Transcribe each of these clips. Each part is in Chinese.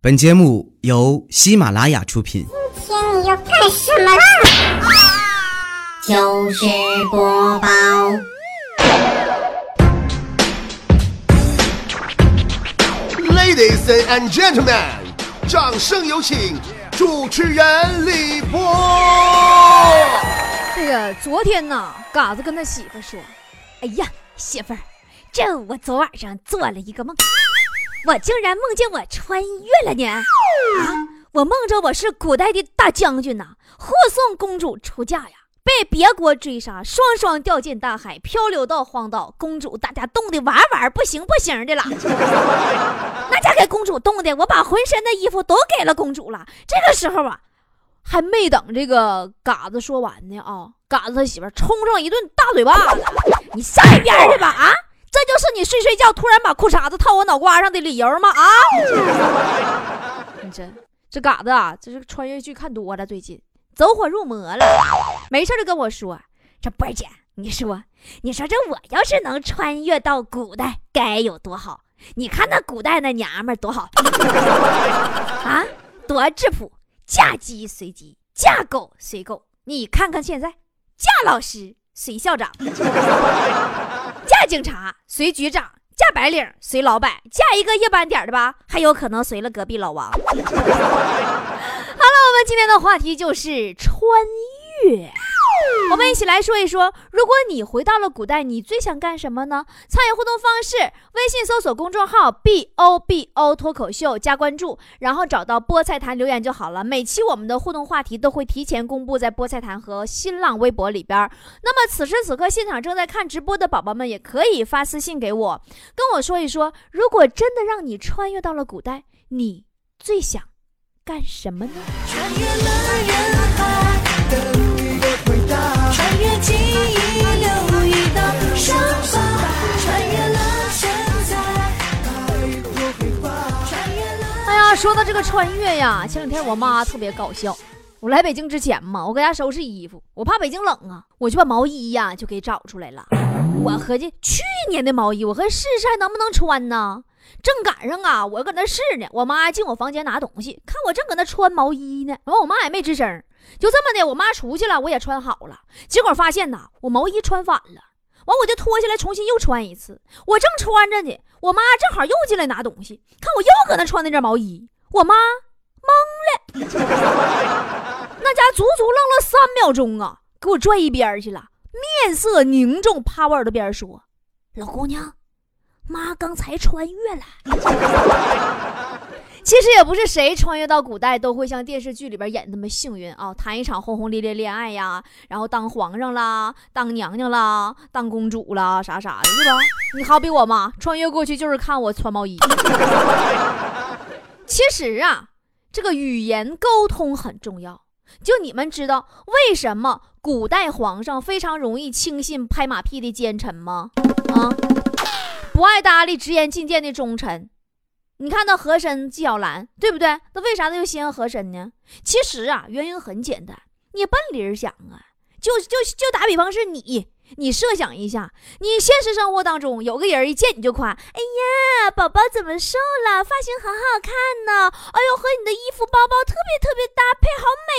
本节目由喜马拉雅出品。今天你要干什么啦？就是播报，Ladies and gentlemen，掌声有请主持人李波。这个昨天呢，嘎子跟他媳妇说：“哎呀，媳妇儿，这我昨晚上做了一个梦，我竟然梦见我穿越了呢！啊，我梦着我是古代的大将军呐，护送公主出嫁呀，被别国追杀，双双掉进大海，漂流到荒岛。公主大家冻得哇哇不行不行的了，那家给公主冻的，我把浑身的衣服都给了公主了。这个时候啊。”还没等这个嘎子说完呢啊，嘎子他媳妇冲上一顿大嘴巴子，你上一边去吧啊！这就是你睡睡觉突然把裤衩子套我脑瓜上的理由吗啊？你这这嘎子啊，这是穿越剧看多了，最近走火入魔了，没事就跟我说，这波儿姐，你说你说这我要是能穿越到古代该有多好？你看那古代那娘们儿多好 啊，多质朴。嫁鸡随鸡，嫁狗随狗。你看看现在，嫁老师随校长，嫁警察随局长，嫁白领随老板，嫁一个夜班点的吧，还有可能随了隔壁老王。好了，我们今天的话题就是穿越。我们一起来说一说，如果你回到了古代，你最想干什么呢？参与互动方式：微信搜索公众号 “b o b o” 脱口秀，加关注，然后找到菠菜坛留言就好了。每期我们的互动话题都会提前公布在菠菜坛和新浪微博里边。那么此时此刻现场正在看直播的宝宝们，也可以发私信给我，跟我说一说，如果真的让你穿越到了古代，你最想干什么呢？穿越了人，记忆，留一道伤疤，穿越了现在，哎呀，说到这个穿越呀，前两天我妈特别搞笑。我来北京之前嘛，我搁家收拾衣服，我怕北京冷啊，我就把毛衣呀就给找出来了。我合计去年的毛衣，我合计试试还能不能穿呢？正赶上啊，我搁那试呢，我妈进我房间拿东西，看我正搁那穿毛衣呢，完我妈也没吱声，就这么的，我妈出去了，我也穿好了，结果发现呐，我毛衣穿反了，完我就脱下来重新又穿一次，我正穿着呢，我妈正好又进来拿东西，看我又搁那穿那件毛衣，我妈懵了，那家足足愣了三秒钟啊，给我拽一边去了，面色凝重，趴我耳朵边说：“老姑娘。”妈刚才穿越了。其实也不是谁穿越到古代都会像电视剧里边演那么幸运啊，谈一场轰轰烈烈恋爱呀，然后当皇上啦，当娘娘啦，当公主啦，啥啥的，对吧？你好比我妈穿越过去就是看我穿毛衣。其实啊，这个语言沟通很重要。就你们知道为什么古代皇上非常容易轻信拍马屁的奸臣吗？啊？不爱搭理直言进谏的忠臣，你看那和珅、纪晓岚，对不对？那为啥他就稀罕和珅呢？其实啊，原因很简单，你奔理想啊，就就就打比方是你，你设想一下，你现实生活当中有个人一见你就夸，哎呀，宝宝怎么瘦了？发型好好看呢！哎呦，和你的衣服包包特别特别搭配，好美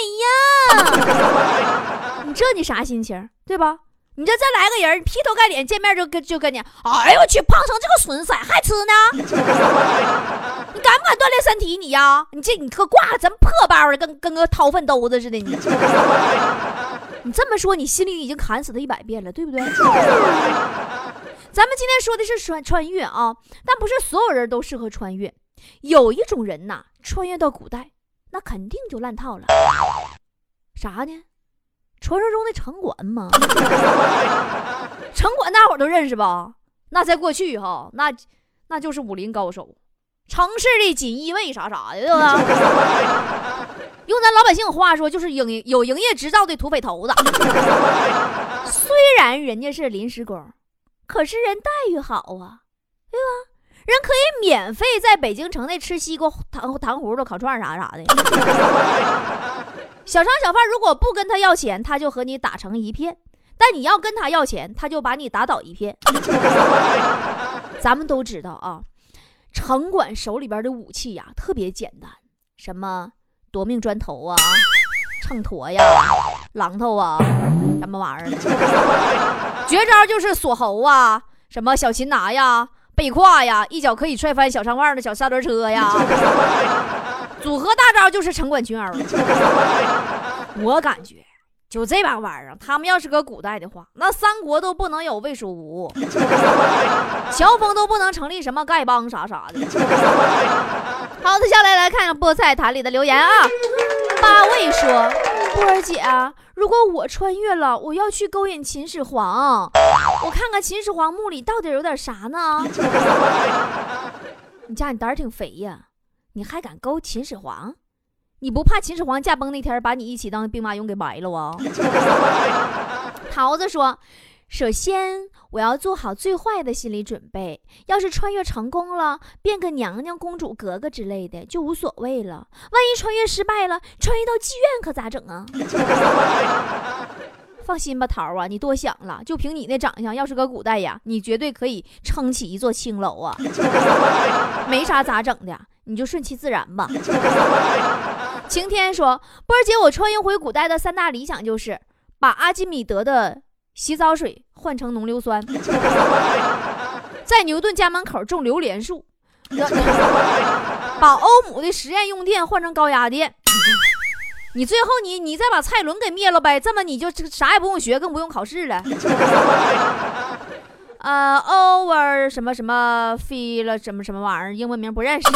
呀！你这你啥心情，对吧？你这再来个人，劈头盖脸见面就跟就跟你，哎呦我去，胖成这个损色还吃呢？你敢不敢锻炼身体你呀？你这你可挂咱破包的，跟跟个掏粪兜子似的你。你这么说，你心里已经砍死他一百遍了，对不对？咱们今天说的是穿穿越啊，但不是所有人都适合穿越。有一种人呐，穿越到古代，那肯定就烂套了。啥呢？传说中的城管吗？城管大伙都认识吧？那在过去哈，那那就是武林高手，城市的锦衣卫啥啥的，对吧？用咱老百姓话说，就是营有营业执照的土匪头子。虽然人家是临时工，可是人待遇好啊，对吧？人可以免费在北京城内吃西瓜、糖糖葫芦、烤串啥啥的。小商小贩如果不跟他要钱，他就和你打成一片；但你要跟他要钱，他就把你打倒一片。咱们都知道啊，城管手里边的武器呀，特别简单，什么夺命砖头啊、秤砣呀、榔头啊，什么玩意儿。绝招就是锁喉啊，什么小擒拿呀、背胯呀，一脚可以踹翻小商贩的小三轮车呀。组合大招就是城管群殴。我感觉。就这把玩意儿，他们要是搁古代的话，那三国都不能有魏蜀吴，乔峰都不能成立什么丐帮啥啥的。好的，下来来看看菠菜坛里的留言啊。八位说：“波儿姐，如果我穿越了，我要去勾引秦始皇，我看看秦始皇墓里到底有点啥呢？” 你家你胆儿挺肥呀，你还敢勾秦始皇？你不怕秦始皇驾崩那天把你一起当兵马俑给埋了啊？桃子说：“首先我要做好最坏的心理准备，要是穿越成功了，变个娘娘、公主、格格之类的就无所谓了。万一穿越失败了，穿越到妓院可咋整啊？” 放心吧，桃啊，你多想了。就凭你那长相，要是搁古代呀，你绝对可以撑起一座青楼啊！没啥咋整的，你就顺其自然吧。晴天说：“波儿姐，我穿越回古代的三大理想就是把阿基米德的洗澡水换成浓硫酸，在牛顿家门口种榴莲树，把欧姆的实验用电换成高压电。你最后你你再把蔡伦给灭了呗，这么你就啥也不用学，更不用考试了。呃，over 什么什么 feel 什么什么玩意儿，英文名不认识。”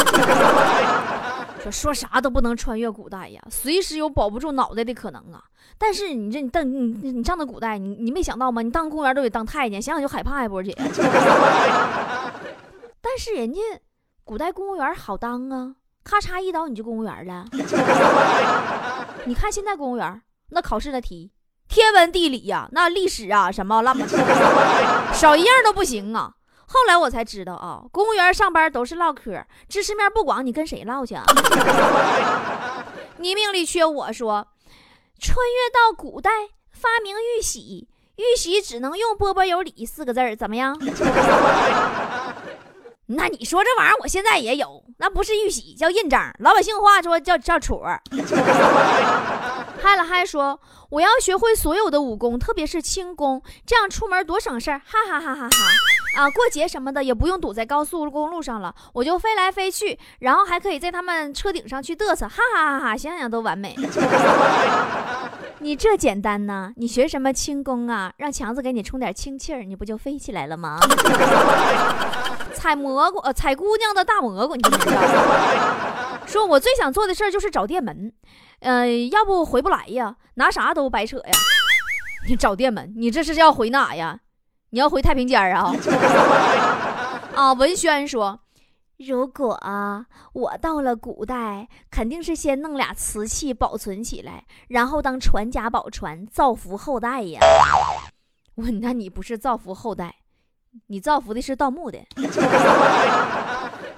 说说啥都不能穿越古代呀，随时有保不住脑袋的可能啊！但是你这你当你你上的古代，你你没想到吗？你当公务员都得当太监，想想就害怕呀，波姐。但是人家古代公务员好当啊，咔嚓一刀你就公务员了。你看现在公务员那考试的题，天文地理呀，那历史啊什么乱七八糟，少一样都不行啊。后来我才知道啊，公务员上班都是唠嗑，知识面不广，你跟谁唠去啊？你命里缺我说，穿越到古代发明玉玺，玉玺只能用“波波有理”四个字儿，怎么样？那你说这玩意儿，我现在也有，那不是玉玺，叫印章，老百姓话说叫叫戳。嗨了嗨说，我要学会所有的武功，特别是轻功，这样出门多省事儿，哈哈哈哈哈！啊，过节什么的也不用堵在高速公路上了，我就飞来飞去，然后还可以在他们车顶上去嘚瑟，哈哈哈哈！想想都完美。你这简单呐？你学什么轻功啊？让强子给你充点氢气儿，你不就飞起来了吗？采蘑菇，采姑娘的大蘑菇，你知道？说我最想做的事儿就是找电门，呃，要不回不来呀，拿啥都白扯呀。你找店门，你这是要回哪呀？你要回太平间啊？啊，文轩说，如果啊，我到了古代，肯定是先弄俩瓷器保存起来，然后当传家宝传，造福后代呀。我，那你不是造福后代，你造福的是盗墓的。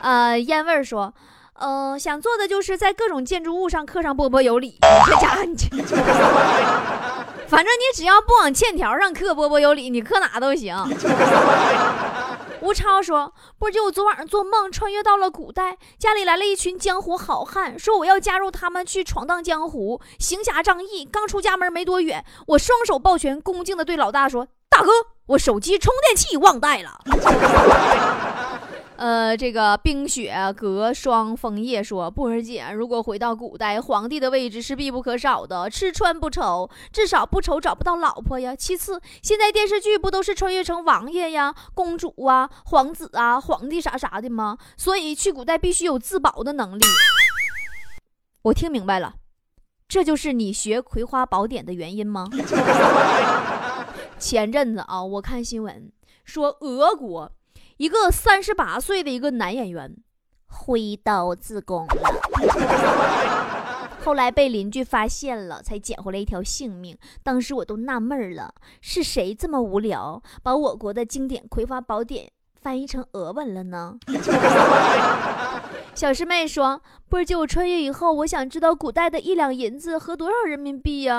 呃，烟味儿说，呃，想做的就是在各种建筑物上刻上“波波有理”。这家伙，你这，反正你只要不往欠条上刻“波波有理”，你刻哪都行。吴超说：“波姐，我昨晚上做梦穿越到了古代，家里来了一群江湖好汉，说我要加入他们去闯荡江湖，行侠仗义。刚出家门没多远，我双手抱拳，恭敬地对老大说：‘大哥，我手机充电器忘带了。’”呃，这个冰雪隔霜枫叶说，布儿姐，如果回到古代，皇帝的位置是必不可少的，吃穿不愁，至少不愁找不到老婆呀。其次，现在电视剧不都是穿越成王爷呀、公主啊、皇子啊、皇帝啥啥的吗？所以去古代必须有自保的能力。我听明白了，这就是你学《葵花宝典》的原因吗？前阵子啊，我看新闻说俄国。一个三十八岁的一个男演员挥刀自宫了，后来被邻居发现了，才捡回来一条性命。当时我都纳闷了，是谁这么无聊，把我国的经典《葵花宝典》翻译成俄文了呢？小师妹说：“波儿姐，我穿越以后，我想知道古代的一两银子合多少人民币呀？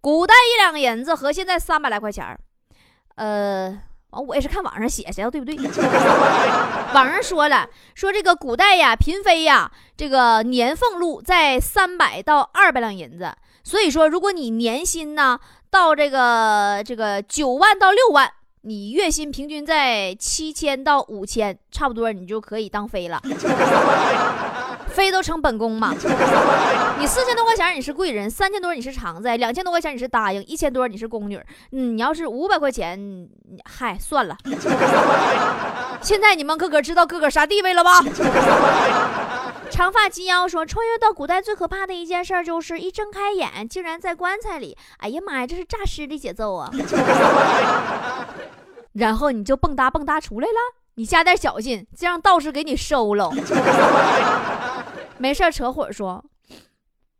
古代一两银子合现在三百来块钱儿，呃。”完，我也是看网上写的，对不对？网上说了，说这个古代呀，嫔妃呀，这个年俸禄在三百到二百两银子。所以说，如果你年薪呢到这个这个九万到六万，你月薪平均在七千到五千，差不多你就可以当妃了。飞都成本宫嘛，你四千多块钱你是贵人，三千多你是常在，两千多块钱你是答应，一千多你是宫女。嗯，你要是五百块钱，嗨，算了。现在你们个个知道个个啥地位了吧？长发及腰说，穿越到古代最可怕的一件事就是一睁开眼竟然在棺材里。哎呀妈呀，这是诈尸的节奏啊！然后你就蹦哒蹦哒出来了，你加点小心，这让道士给你收了。没事扯火说，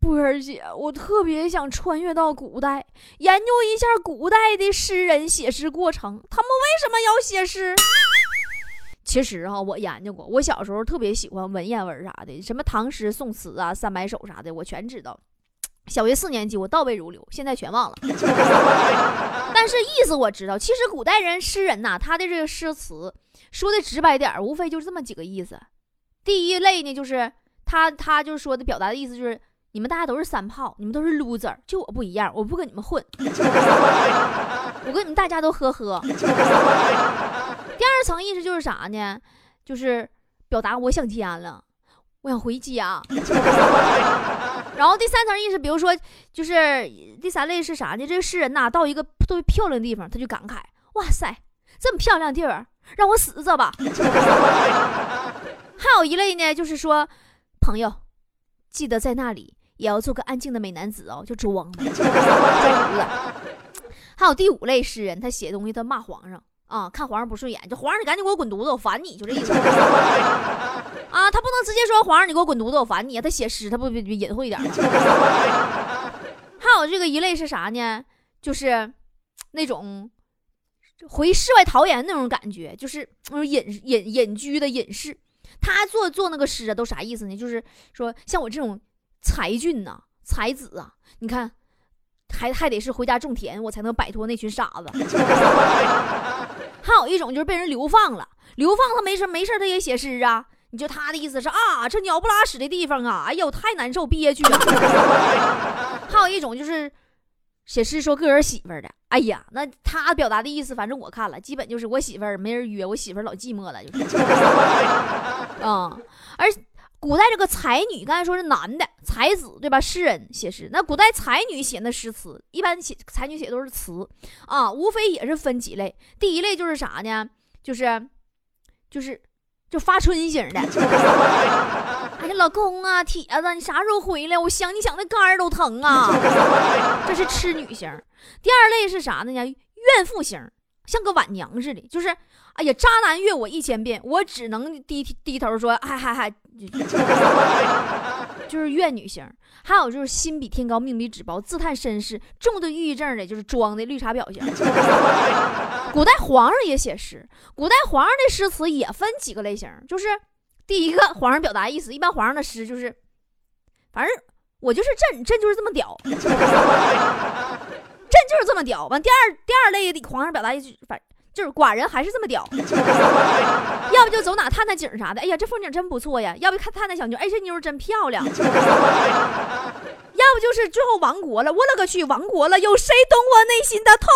波儿姐，我特别想穿越到古代，研究一下古代的诗人写诗过程，他们为什么要写诗？其实哈，我研究过，我小时候特别喜欢文言文啥的，什么唐诗宋词啊、三百首啥的，我全知道。小学四年级我倒背如流，现在全忘了，但是意思我知道。其实古代人诗人呐，他的这个诗词说的直白点无非就是这么几个意思。第一类呢，就是他他就是说的表达的意思就是，你们大家都是三炮，你们都是 loser，就我不一样，我不跟你们混，我跟你们大家都呵呵。第二层意思就是啥呢？就是表达我想家了，我想回家。然后第三层意思，比如说，就是第三类是啥呢？这个诗人呐，到一个特别漂亮的地方，他就感慨：哇塞，这么漂亮的地儿，让我死这吧。还有一类呢，就是说，朋友，记得在那里也要做个安静的美男子哦，就装 装子。还有第五类诗人，他写东西他骂皇上。啊，看皇上不顺眼，就皇上你赶紧给我滚犊子，我烦你，就这意思。啊，他不能直接说皇上你给我滚犊子，我烦你。他写诗，他不比隐晦一点？还有这个一类是啥呢？就是那种回世外桃源那种感觉，就是那种隐隐隐居的隐士。他做做那个诗啊，都啥意思呢？就是说像我这种才俊呐、才子啊，你看。还还得是回家种田，我才能摆脱那群傻子。还有一种就是被人流放了，流放他没事没事他也写诗啊。你就他的意思是啊，这鸟不拉屎的地方啊，哎呦太难受憋屈了。还有一种就是写诗说个人媳妇儿的，哎呀，那他表达的意思，反正我看了，基本就是我媳妇儿没人约，我媳妇儿老寂寞了，就是。嗯，而。古代这个才女，刚才说是男的才子，对吧？诗人写诗，那古代才女写那诗词，一般写才女写都是词啊，无非也是分几类。第一类就是啥呢？就是，就是，就发春型的。哎呀，老公啊，铁子，你啥时候回来？我想你想的肝儿都疼啊。这是痴女型。第二类是啥呢？怨妇型，像个晚娘似的，就是。哎呀，渣男怨我一千遍，我只能低低头说，嗨嗨嗨，就是怨女型。还有就是心比天高，命比纸薄，自叹身世，重度抑郁症的，就是装的绿茶婊型。古代皇上也写诗，古代皇上的诗词也分几个类型，就是第一个皇上表达意思，一般皇上的诗就是，反正我就是朕，朕就是这么屌，朕就是这么屌。完，第二第二类的皇上表达一句，反。就是寡人还是这么屌，要不就走哪探探景啥的。哎呀，这风景真不错呀。要不看探探小妞，哎，这妞真漂亮。要不就是最后亡国了，我勒个去，亡国了，有谁懂我内心的痛？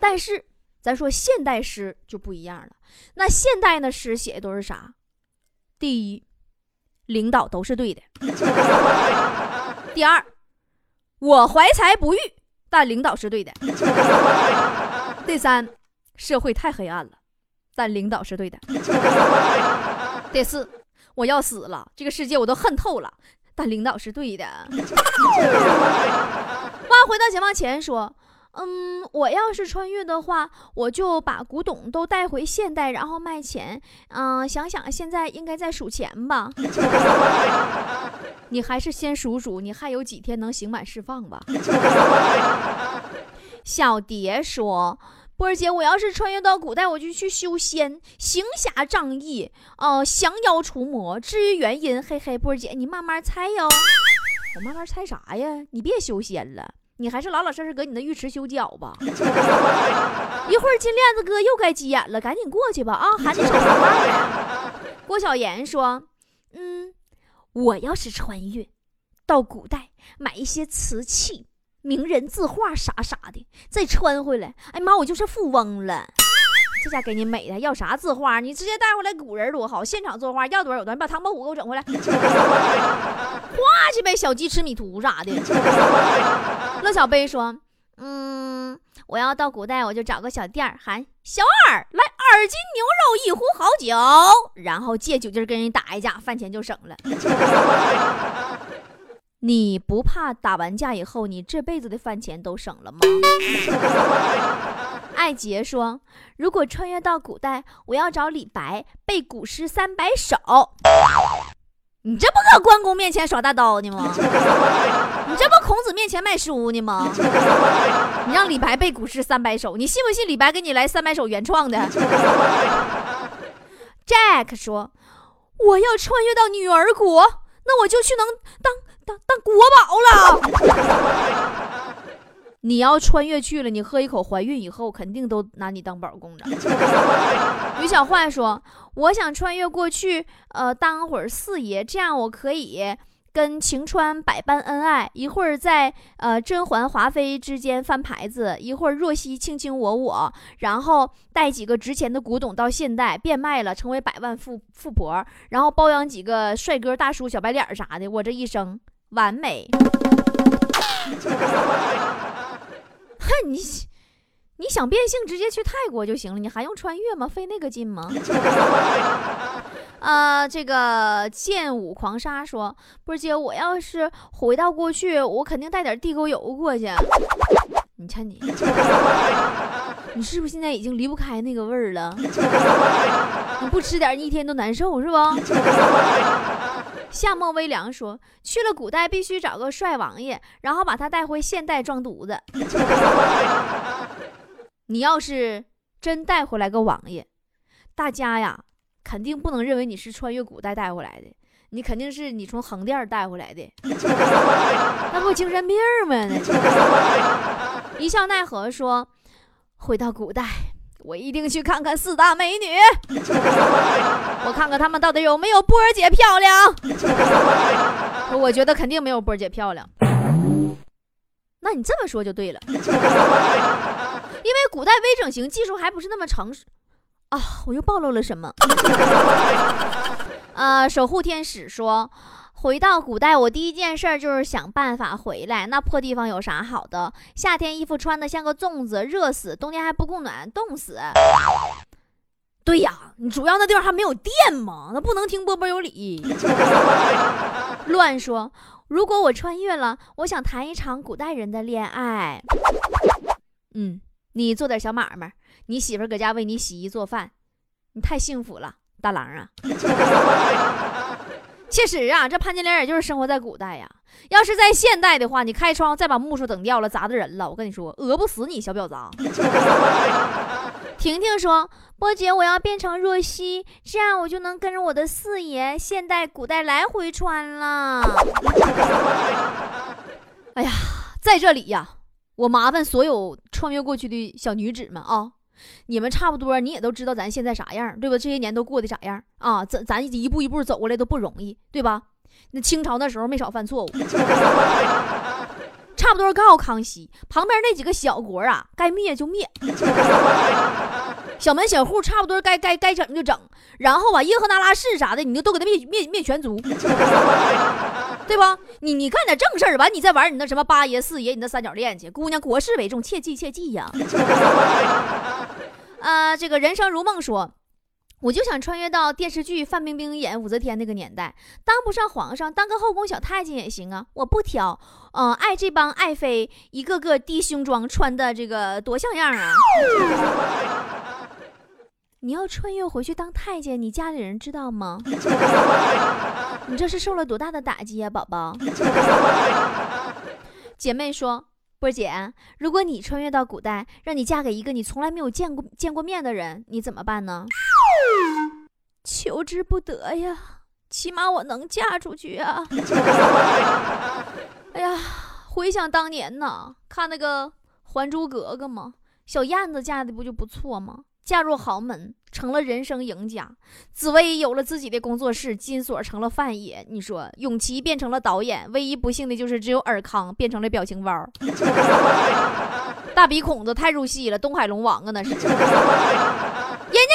但是咱说现代诗就不一样了。那现代的诗写的都是啥？第一，领导都是对的。第二，我怀才不遇。但领导是对的。第三，社会太黑暗了，但领导是对的。第四，我要死了，这个世界我都恨透了，但领导是对的。话回到解放前说。嗯，我要是穿越的话，我就把古董都带回现代，然后卖钱。嗯，想想现在应该在数钱吧。你还是先数数，你还有几天能刑满释放吧？小蝶说：“波儿姐，我要是穿越到古代，我就去修仙，行侠仗义，哦，降妖除魔。至于原因，嘿嘿，波儿姐你慢慢猜哟。我慢慢猜啥呀？你别修仙了。”你还是老老实实搁你那浴池修脚吧，一会儿金链子哥又该急眼了，赶紧过去吧啊！喊你手上。郭晓妍说：“嗯，我要是穿越到古代，买一些瓷器、名人字画啥啥的，再穿回来，哎妈，我就是富翁了。”这家给你美的，要啥字画？你直接带回来古人多好，现场作画，要多少有多少。你把唐伯虎给我整回来，画去呗，小鸡吃米图啥的。乐小贝说：“嗯，我要到古代，我就找个小店儿，喊小二来二斤牛肉，一壶好酒，然后借酒劲跟人打一架，饭钱就省了。你不怕打完架以后，你这辈子的饭钱都省了吗？”艾杰说：“如果穿越到古代，我要找李白背古诗三百首。你这不搁关公面前耍大刀呢吗？你这不孔子面前卖书呢吗？你让李白背古诗三百首，你信不信李白给你来三百首原创的？”Jack 说：“我要穿越到女儿国，那我就去能当当当国宝了。”你要穿越去了，你喝一口怀孕以后，肯定都拿你当宝供着。于小焕说：“我想穿越过去，呃，当会儿四爷，这样我可以跟晴川百般恩爱，一会儿在呃甄嬛、华妃之间翻牌子，一会儿若曦卿卿我我，然后带几个值钱的古董到现代变卖了，成为百万富富婆，然后包养几个帅哥大叔、小白脸啥的，我这一生完美。” 看，你你想变性，直接去泰国就行了，你还用穿越吗？费那个劲吗？呃，这个剑舞狂沙说，波姐，我要是回到过去，我肯定带点地沟油过去。你看你，你是不是现在已经离不开那个味儿了？你不吃点，你一天都难受，是不？夏末微凉说：“去了古代，必须找个帅王爷，然后把他带回现代装犊子。你要是真带回来个王爷，大家呀，肯定不能认为你是穿越古代带回来的，你肯定是你从横店带回来的，那不精神病吗？一笑奈何说：回到古代。”我一定去看看四大美女，我看看她们到底有没有波儿姐漂亮。我觉得肯定没有波儿姐漂亮。那你这么说就对了，因为古代微整形技术还不是那么成熟啊！我又暴露了什么？呃，守护天使说。回到古代，我第一件事就是想办法回来。那破地方有啥好的？夏天衣服穿的像个粽子，热死；冬天还不供暖，冻死。对呀，你主要那地方还没有电嘛，那不能听波波有理。乱说。如果我穿越了，我想谈一场古代人的恋爱。嗯，你做点小买卖，你媳妇搁家为你洗衣做饭，你太幸福了，大郎啊。确实啊，这潘金莲也就是生活在古代呀。要是在现代的话，你开窗再把木梳整掉了，砸着人了。我跟你说，讹不死你，小婊砸。婷婷说：“波姐，我要变成若曦，这样我就能跟着我的四爷现代、古代来回穿了。”哎呀，在这里呀，我麻烦所有穿越过去的小女子们啊。你们差不多，你也都知道咱现在啥样，对吧？这些年都过得咋样啊？咱咱一步一步走过来都不容易，对吧？那清朝那时候没少犯错误，差不多告诉康熙，旁边那几个小国啊，该灭就灭，小门小户差不多该该该整就整，然后吧，叶赫那拉氏啥的，你就都给他灭灭灭全族，对吧？你你干点正事儿，完你再玩你那什么八爷四爷，你那三角恋去，姑娘国事为重，切记切记呀。呃，这个人生如梦说，我就想穿越到电视剧范冰冰演武则天那个年代，当不上皇上，当个后宫小太监也行啊，我不挑。嗯，爱这帮爱妃，一个个低胸装，穿的这个多像样啊！你要穿越回去当太监，你家里人知道吗？你这是受了多大的打击呀，宝宝？姐妹说。波姐，如果你穿越到古代，让你嫁给一个你从来没有见过见过面的人，你怎么办呢？求之不得呀，起码我能嫁出去啊！哎呀，回想当年呐，看那个《还珠格格》嘛，小燕子嫁的不就不错吗？嫁入豪门，成了人生赢家。紫薇有了自己的工作室，金锁成了范爷。你说，永琪变成了导演，唯一不幸的就是只有尔康变成了表情包。大鼻孔子太入戏了，东海龙王啊那是。人家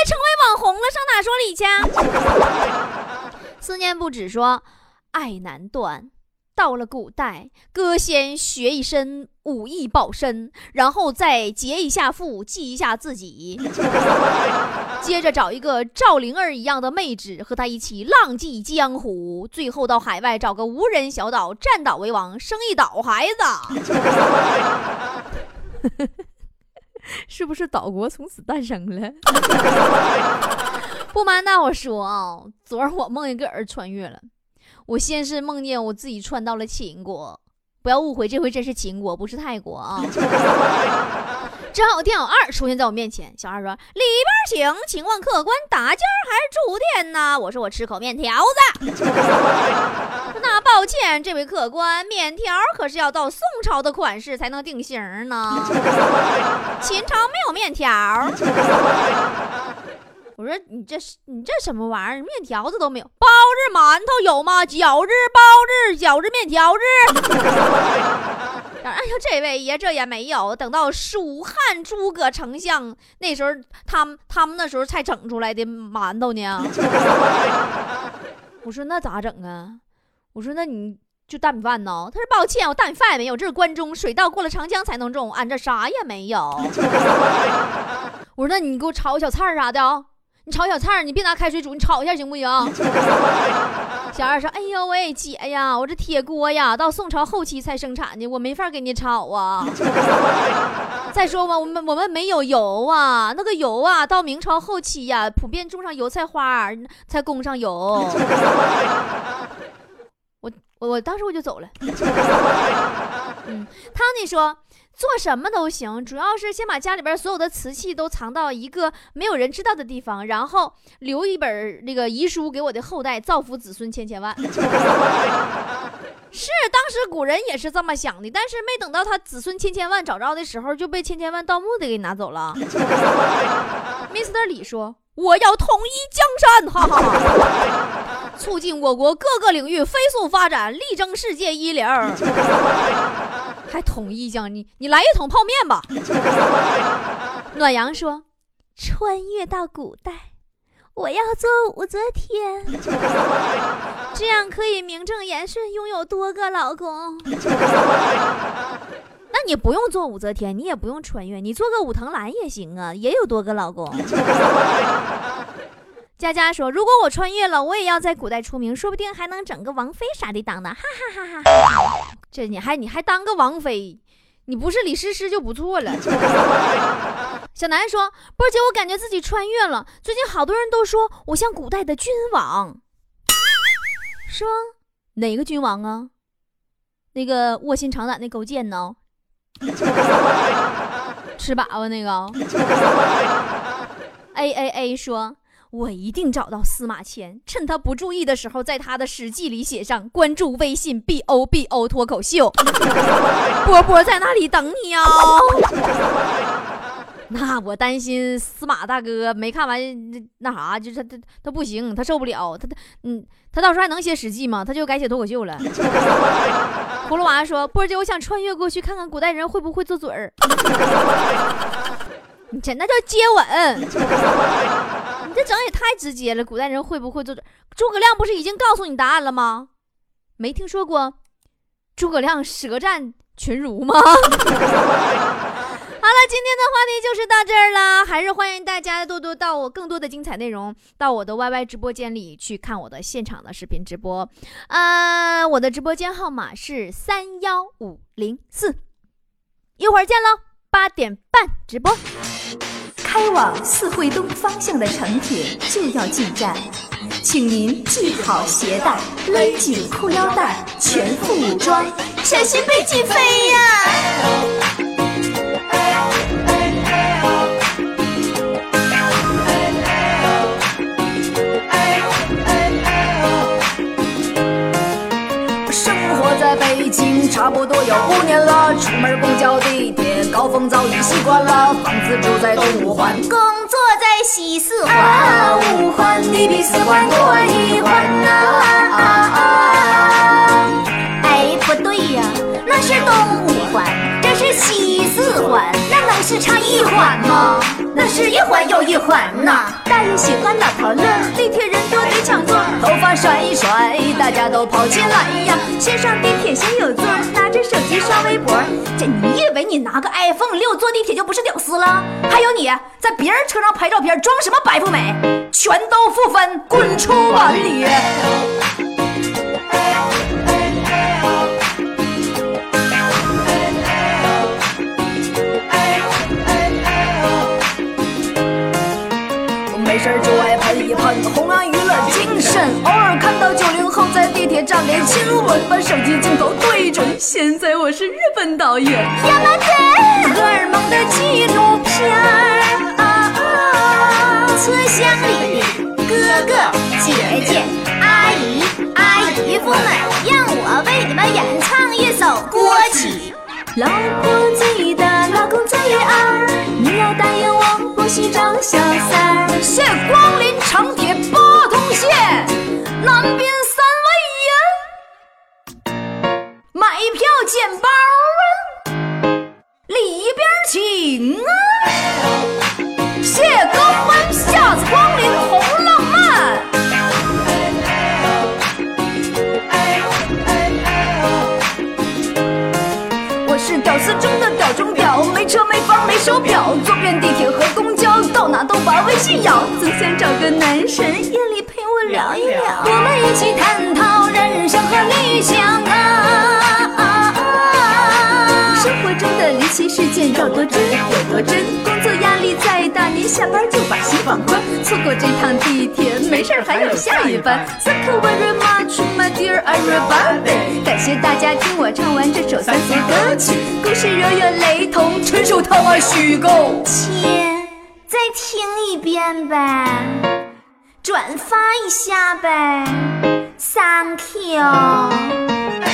成为网红了，上哪说理去？思念不止说，爱难断。到了古代，哥先学一身武艺保身，然后再结一下腹，祭一下自己，接着找一个赵灵儿一样的妹纸，和她一起浪迹江湖，最后到海外找个无人小岛，占岛为王，生一岛孩子。是不是岛国从此诞生了？不瞒大伙说啊，昨儿我梦见个人穿越了。我先是梦见我自己穿到了秦国，不要误会，这回真是秦国，不是泰国啊。正好店小二出现在我面前，小二说：“里边请，请问客官打尖还是住店呢？”我说：“我吃口面条子。”那抱歉，这位客官，面条可是要到宋朝的款式才能定型呢，秦朝没有面条。我说你这是你这什么玩意儿？面条子都没有，包子馒头有吗？饺子包子饺子面条子。哎呦，这位爷这也没有。等到蜀汉诸葛丞相那时候，他们他们那时候才整出来的馒头呢。我说那咋整啊？我说那你就大米饭呢？他说抱歉，我大米饭也没有，这是关中水稻过了长江才能种，俺这啥也没有。我说那你给我炒个小菜啥的啊？你炒小菜，你别拿开水煮，你炒一下行不行？小二说：“哎呦喂，姐呀，我这铁锅呀，到宋朝后期才生产的，我没法给你炒啊。再说吧，我们我们没有油啊，那个油啊，到明朝后期呀，普遍种上油菜花才供上油。我我我当时我就走了。嗯，汤尼说。”做什么都行，主要是先把家里边所有的瓷器都藏到一个没有人知道的地方，然后留一本那个遗书给我的后代，造福子孙千千万。是，当时古人也是这么想的，但是没等到他子孙千千万找着的时候，就被千千万盗墓的给拿走了。Mr. 李说：“我要统一江山，哈哈，促进我国各个领域飞速发展，力争世界一流。”还统一江，你你来一桶泡面吧。暖阳说：“穿越到古代，我要做武则天，这样可以名正言顺拥有多个老公。那你不用做武则天，你也不用穿越，你做个武藤兰也行啊，也有多个老公。”佳佳说：“如果我穿越了，我也要在古代出名，说不定还能整个王妃啥的当呢。”哈哈哈哈！这你还你还当个王妃，你不是李诗诗就不错了。小南说：“波姐，我感觉自己穿越了。最近好多人都说我像古代的君王，是吗？哪个君王啊？那个卧薪尝胆的勾践呢？吃粑粑那个？A A A 说。”我一定找到司马迁，趁他不注意的时候，在他的史记里写上关注微信 b o b o 脱口秀，波波在那里等你哦。那我担心司马大哥没看完那啥，就是他他他不行，他受不了，他他嗯，他到时候还能写史记吗？他就改写脱口秀了。葫芦娃说：“波姐，我想穿越过去看看古代人会不会做嘴儿。”你这那叫接吻。这整也太直接了，古代人会不会做？诸葛亮不是已经告诉你答案了吗？没听说过诸葛亮舌战群儒吗？好了，今天的话题就是到这儿了，还是欢迎大家多多到我更多的精彩内容到我的 YY 直播间里去看我的现场的视频直播。呃，我的直播间号码是三幺五零四，一会儿见喽，八点半直播。开往四惠东方向的城铁就要进站，请您系好鞋带，勒紧裤腰带，全副武装，小心被挤飞呀！生活在北京差不多有五年了，出门公交地铁高峰早已习惯了，房子住在东五环，工作在西四环，啊，五环你比四环多一环呐、啊啊哎，不对呀，那是东五环，这是西四环，那能是差一环吗？那是一环又一环呐。大爷喜欢老头乐，地铁人多得抢座，头发甩一甩，大家都跑起来呀！先上地铁先有座，拿着机刷微博。这你以为你拿个 iPhone 六坐地铁就不是屌丝了？还有你在别人车上拍照片，装什么白富美？全都负分，滚出碗里！后在地铁站连亲吻，把手机镜头对准。现在我是日本导演，亚麻子，荷尔蒙的纪录片儿啊啊！车厢里的哥哥姐姐、阿姨、阿姨夫们，让我为你们演唱一首歌曲。老婆最大，老公最二，你要答应我，不许找小三儿。谢光临长铁八通线，南边面包啊，里边请啊。谢高欢，下次光临红浪漫。我是屌丝中的屌中屌，没车没房没手表，坐遍地铁和公交，到哪都把微信摇。总想找个男神夜里陪我聊一聊，我们一起有多真有多真，工作压力再大，您下班就把心放宽，错过这趟地铁，没事儿还有下一班。Thank you very much, my dear everybody。感谢大家听我唱完这首三俗歌曲，故事若有雷同，纯属他妈虚构。亲，再听一遍呗，转发一下呗，Thank you。